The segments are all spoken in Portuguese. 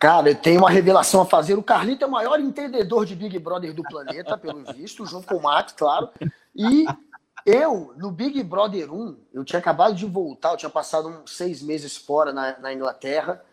Cara, eu tenho uma revelação a fazer. O Carlito é o maior entendedor de Big Brother do planeta, pelo visto, junto com o Max, claro. E eu, no Big Brother 1, eu tinha acabado de voltar, eu tinha passado uns seis meses fora na, na Inglaterra.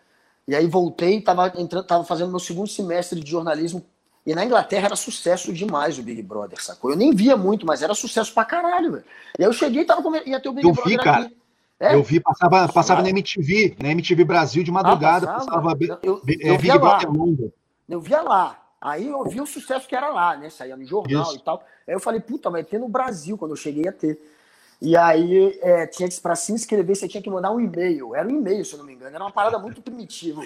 E aí voltei, tava, entrando, tava fazendo meu segundo semestre de jornalismo. E na Inglaterra era sucesso demais o Big Brother, sacou? Eu nem via muito, mas era sucesso pra caralho, velho. E aí eu cheguei e tava com... ia ter o Big eu Brother vi, cara. É? Eu vi, passava, passava na MTV, na MTV Brasil de madrugada, ah, passava, passava eu, eu, é, eu Big Brother Mundo. Eu via lá. Aí eu vi o sucesso que era lá, né? Saía no jornal Isso. e tal. Aí eu falei, puta, vai ter no Brasil, quando eu cheguei a ter. E aí é, tinha que, pra se inscrever, você tinha que mandar um e-mail. Era um e-mail, se eu não me engano. Era uma parada muito primitiva.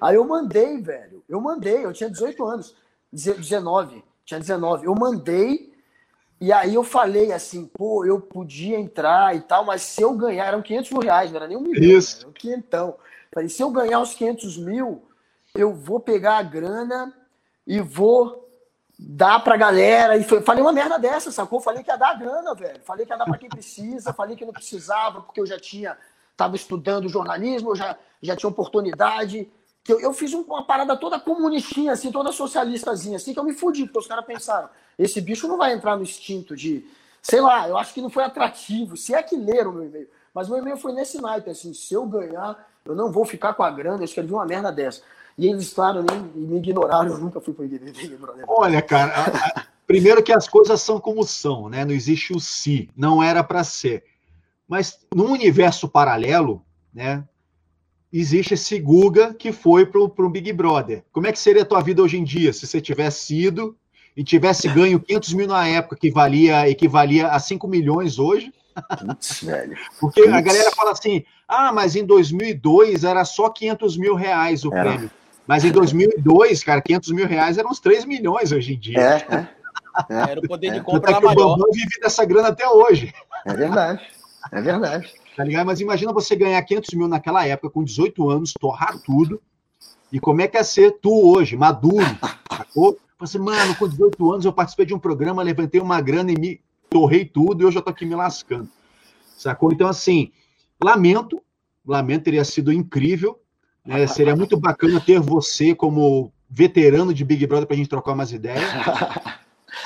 Aí eu mandei, velho. Eu mandei, eu tinha 18 anos. 19. Tinha 19. Eu mandei e aí eu falei assim, pô, eu podia entrar e tal, mas se eu ganhar, eram 500 mil reais, não era nem um milhão, Isso. era um quinhentão. Falei, se eu ganhar os 500 mil, eu vou pegar a grana e vou dar pra galera. E falei uma merda dessa, sacou? Falei que ia dar a grana, velho. Falei que ia dar pra quem precisa, falei que não precisava, porque eu já tinha, tava estudando jornalismo, eu já, já tinha oportunidade. Que eu, eu fiz uma parada toda comunistinha, assim, toda socialistazinha, assim, que eu me fudi, porque os caras pensaram, esse bicho não vai entrar no instinto de. Sei lá, eu acho que não foi atrativo. Se é que leram o meu e-mail. Mas meu e-mail foi nesse naipe, assim, se eu ganhar, eu não vou ficar com a grana, eu escrevi uma merda dessa. E eles, claro, nem, me ignoraram, eu nunca fui para o Olha, cara, a, a, primeiro que as coisas são como são, né? Não existe o si, não era para ser. Mas num universo paralelo, né? Existe esse Guga que foi para o Big Brother. Como é que seria a tua vida hoje em dia se você tivesse ido e tivesse ganho 500 mil na época, que valia, equivalia a 5 milhões hoje. Putz, velho. Porque Putz. a galera fala assim: ah, mas em 2002 era só 500 mil reais o era. prêmio. Mas em 2002, cara, 500 mil reais eram uns 3 milhões hoje em dia. É, é. é. Era o poder de é. compra é. maior. O Bambam vive dessa grana até hoje. É verdade. É verdade. Tá ligado? Mas imagina você ganhar 500 mil naquela época, com 18 anos, torrar tudo. E como é que é ser tu hoje, maduro, sacou? Falei assim, mano, com 18 anos eu participei de um programa, levantei uma grana e me torrei tudo e hoje eu tô aqui me lascando. Sacou? Então, assim, lamento, lamento, teria sido incrível. Né? Seria muito bacana ter você como veterano de Big Brother pra gente trocar umas ideias.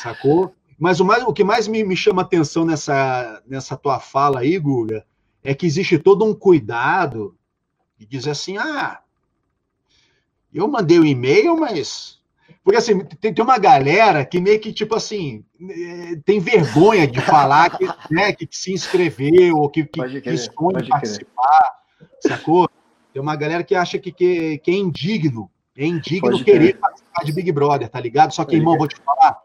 Sacou? Mas o, mais, o que mais me, me chama atenção nessa, nessa tua fala aí, Guga, é que existe todo um cuidado de dizer assim: ah, eu mandei o um e-mail, mas porque assim, tem, tem uma galera que meio que, tipo assim, eh, tem vergonha de falar que, né, que se inscreveu ou que, que, que esconde participar, sacou? Tem uma galera que acha que, que, que é indigno, é indigno querer participar de Big Brother, tá ligado? Só que, irmão, vou te falar,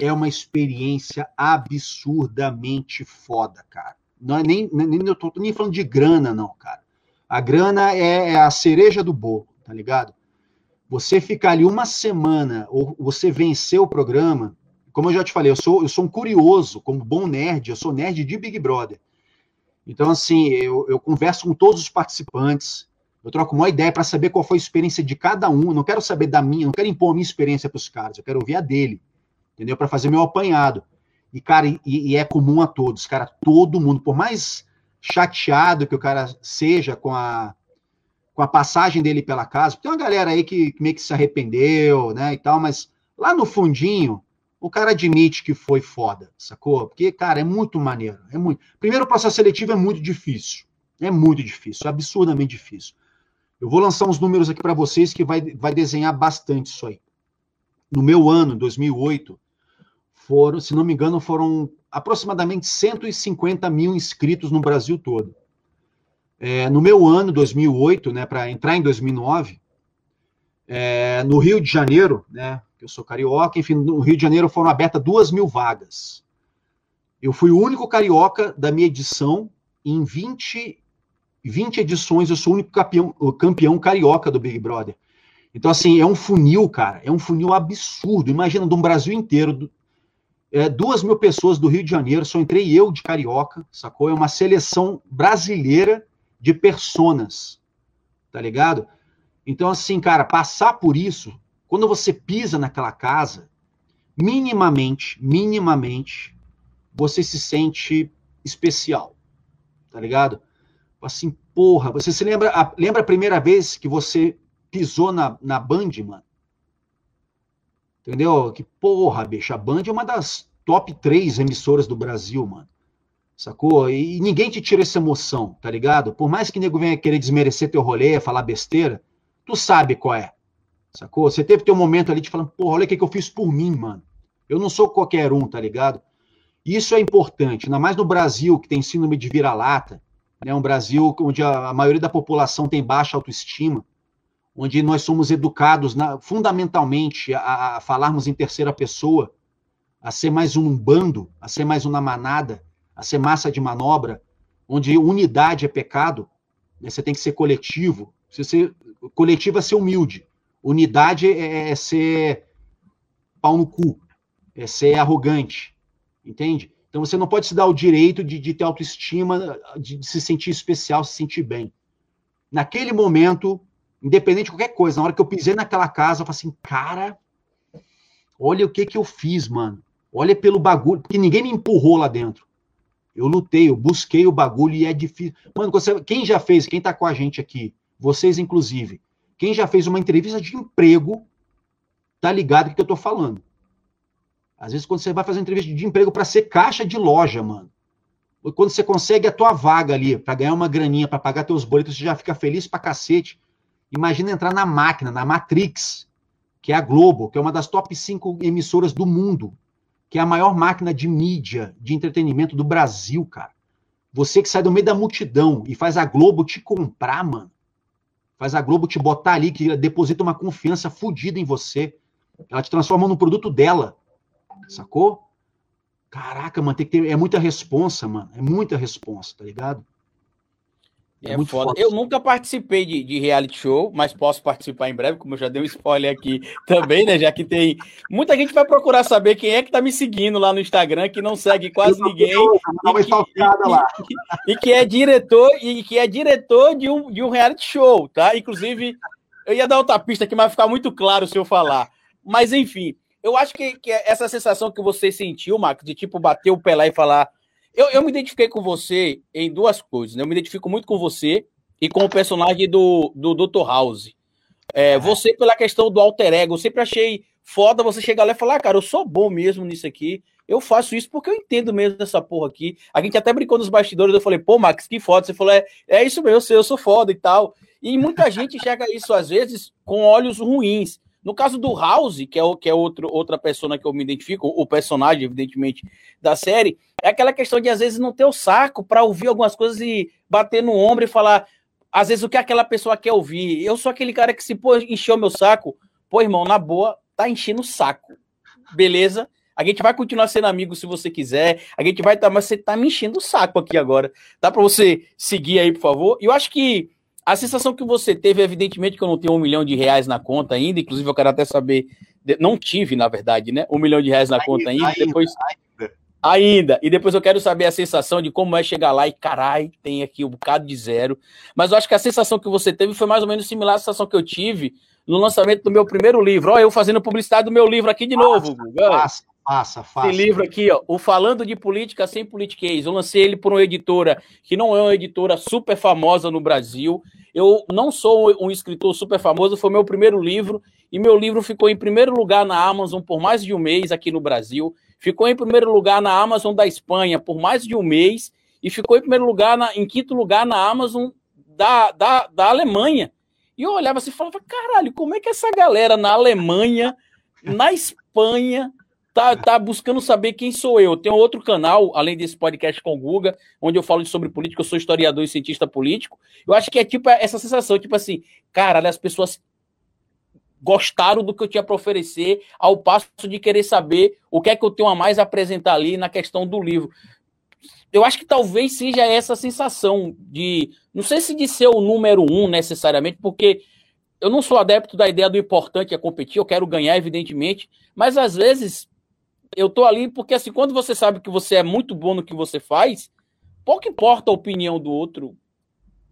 é uma experiência absurdamente foda, cara. Não é nem, nem eu tô nem falando de grana, não, cara. A grana é, é a cereja do bolo, tá ligado? Você ficar ali uma semana, ou você vencer o programa, como eu já te falei, eu sou, eu sou um curioso, como bom nerd, eu sou nerd de Big Brother. Então, assim, eu, eu converso com todos os participantes, eu troco uma ideia para saber qual foi a experiência de cada um. Eu não quero saber da minha, não quero impor a minha experiência para os caras, eu quero ouvir a dele, entendeu? Para fazer meu apanhado. E, cara, e, e, é comum a todos, cara, todo mundo, por mais chateado que o cara seja com a, com a passagem dele pela casa. Tem uma galera aí que, que meio que se arrependeu, né, e tal, mas lá no fundinho, o cara admite que foi foda, sacou? Porque, cara, é muito maneiro. É muito. Primeiro, o processo seletivo é muito difícil. É muito difícil, é absurdamente difícil. Eu vou lançar uns números aqui para vocês que vai, vai desenhar bastante isso aí. No meu ano, 2008, foram, se não me engano, foram aproximadamente 150 mil inscritos no Brasil todo. É, no meu ano, 2008, né, para entrar em 2009, é, no Rio de Janeiro, né, eu sou carioca, enfim, no Rio de Janeiro foram abertas duas mil vagas. Eu fui o único carioca da minha edição, em 20, 20 edições, eu sou o único campeão, campeão carioca do Big Brother. Então, assim, é um funil, cara, é um funil absurdo. Imagina, de um Brasil inteiro, é, duas mil pessoas do Rio de Janeiro, só entrei eu de carioca, sacou? É uma seleção brasileira de personas, tá ligado? Então, assim, cara, passar por isso, quando você pisa naquela casa, minimamente, minimamente, você se sente especial, tá ligado? Assim, porra, você se lembra, a, lembra a primeira vez que você pisou na, na Band, mano. Entendeu? Que porra, bicho. A Band é uma das top três emissoras do Brasil, mano. Sacou? E ninguém te tira essa emoção, tá ligado? Por mais que nego venha querer desmerecer teu rolê, falar besteira, tu sabe qual é. Sacou? Você teve teu momento ali de falar, porra, olha o que, eu fiz por mim, mano. Eu não sou qualquer um, tá ligado? Isso é importante, ainda mais no Brasil, que tem síndrome de vira-lata, né? Um Brasil onde a maioria da população tem baixa autoestima, onde nós somos educados na, fundamentalmente a, a, falarmos em terceira pessoa, a ser mais um bando, a ser mais uma manada, a ser massa de manobra, onde unidade é pecado, né? você tem que ser coletivo. Se ser coletivo é ser humilde, unidade é, é ser pau no cu, é ser arrogante, entende? Então você não pode se dar o direito de, de ter autoestima, de, de, se sentir especial, se sentir bem. Naquele momento, independente de qualquer coisa, na hora que eu pisei naquela casa, eu falei assim, cara, olha o que que eu fiz, mano. Olha pelo bagulho, porque ninguém me empurrou lá dentro. Eu lutei, eu busquei o bagulho e é difícil. Mano, você, quem já fez, quem tá com a gente aqui, vocês inclusive, quem já fez uma entrevista de emprego, tá ligado o que eu tô falando. Às vezes, quando você vai fazer entrevista de emprego para ser caixa de loja, mano, quando você consegue a tua vaga ali para ganhar uma graninha, para pagar teus boletos, você já fica feliz pra cacete. Imagina entrar na máquina, na Matrix, que é a Globo, que é uma das top 5 emissoras do mundo, que é a maior máquina de mídia, de entretenimento do Brasil, cara. Você que sai do meio da multidão e faz a Globo te comprar, mano. Faz a Globo te botar ali, que deposita uma confiança fodida em você. Ela te transforma num produto dela. Sacou? Caraca, mano, tem que ter. É muita responsa, mano. É muita responsa, tá ligado? É, é muito foda. foda. Eu nunca participei de, de, reality show, mas posso participar em breve, como eu já dei um spoiler aqui também, né? Já que tem. Muita gente vai procurar saber quem é que tá me seguindo lá no Instagram, que não segue quase ninguém. E que, e, e que, é diretor, e que é diretor de um, de um reality show, tá? Inclusive, eu ia dar outra pista aqui, mas vai ficar muito claro se eu falar. Mas enfim, eu acho que, que essa sensação que você sentiu, Marcos, de tipo bater o pé lá e falar. Eu, eu me identifiquei com você em duas coisas. Né? Eu me identifico muito com você e com o personagem do, do Dr. House. É, você, pela questão do alter ego, eu sempre achei foda você chegar lá e falar, ah, cara, eu sou bom mesmo nisso aqui. Eu faço isso porque eu entendo mesmo dessa porra aqui. A gente até brincou nos bastidores, eu falei, pô, Max, que foda. Você falou, é, é isso mesmo, eu, sei, eu sou foda e tal. E muita gente enxerga isso, às vezes, com olhos ruins. No caso do House, que é, o, que é outro, outra pessoa que eu me identifico, o personagem, evidentemente, da série, é aquela questão de, às vezes, não ter o saco para ouvir algumas coisas e bater no ombro e falar, às vezes, o que aquela pessoa quer ouvir. Eu sou aquele cara que, se pô, encheu meu saco, pô, irmão, na boa, tá enchendo o saco. Beleza? A gente vai continuar sendo amigo se você quiser. A gente vai estar, tá, mas você tá me enchendo o saco aqui agora. Dá para você seguir aí, por favor? Eu acho que a sensação que você teve, evidentemente, que eu não tenho um milhão de reais na conta ainda, inclusive eu quero até saber, não tive, na verdade, né? Um milhão de reais na ainda, conta ainda, ainda depois. Ainda. ainda. E depois eu quero saber a sensação de como é chegar lá e, carai, tem aqui um bocado de zero. Mas eu acho que a sensação que você teve foi mais ou menos similar à sensação que eu tive no lançamento do meu primeiro livro. Olha, eu fazendo publicidade do meu livro aqui de novo. Passa, Faça, faça. Esse livro aqui, ó, o Falando de Política Sem Politiquês. Eu lancei ele por uma editora que não é uma editora super famosa no Brasil. Eu não sou um escritor super famoso, foi meu primeiro livro. E meu livro ficou em primeiro lugar na Amazon por mais de um mês aqui no Brasil. Ficou em primeiro lugar na Amazon da Espanha por mais de um mês. E ficou em primeiro lugar, na, em quinto lugar na Amazon da, da, da Alemanha. E eu olhava assim e falava: caralho, como é que essa galera na Alemanha, na Espanha, tá, tá buscando saber quem sou eu. Tem outro canal, além desse podcast com o Guga, onde eu falo sobre política, eu sou historiador e cientista político. Eu acho que é tipo essa sensação, tipo assim, cara, as pessoas gostaram do que eu tinha para oferecer, ao passo de querer saber o que é que eu tenho a mais a apresentar ali na questão do livro. Eu acho que talvez seja essa sensação de, não sei se de ser o número um necessariamente, porque eu não sou adepto da ideia do importante é competir, eu quero ganhar, evidentemente, mas às vezes eu tô ali porque, assim, quando você sabe que você é muito bom no que você faz, pouco importa a opinião do outro.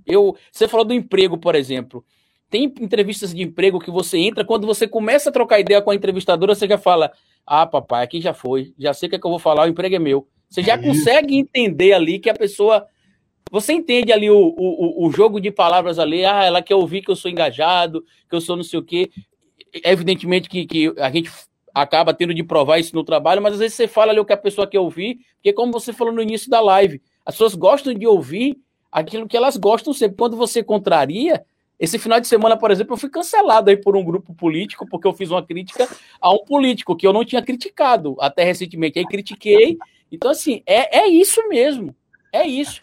Eu, você falou do emprego, por exemplo. Tem entrevistas de emprego que você entra, quando você começa a trocar ideia com a entrevistadora, você já fala: Ah, papai, aqui já foi, já sei o que, é que eu vou falar, o emprego é meu. Você já é consegue entender ali que a pessoa Você entende ali o, o, o jogo de palavras ali, ah, ela quer ouvir que eu sou engajado, que eu sou não sei o quê. Evidentemente que, que a gente acaba tendo de provar isso no trabalho, mas às vezes você fala ali o que a pessoa quer ouvir, porque como você falou no início da live, as pessoas gostam de ouvir aquilo que elas gostam sempre. Quando você contraria, esse final de semana, por exemplo, eu fui cancelado aí por um grupo político, porque eu fiz uma crítica a um político que eu não tinha criticado até recentemente. Aí critiquei. Então, assim, é, é isso mesmo. É isso.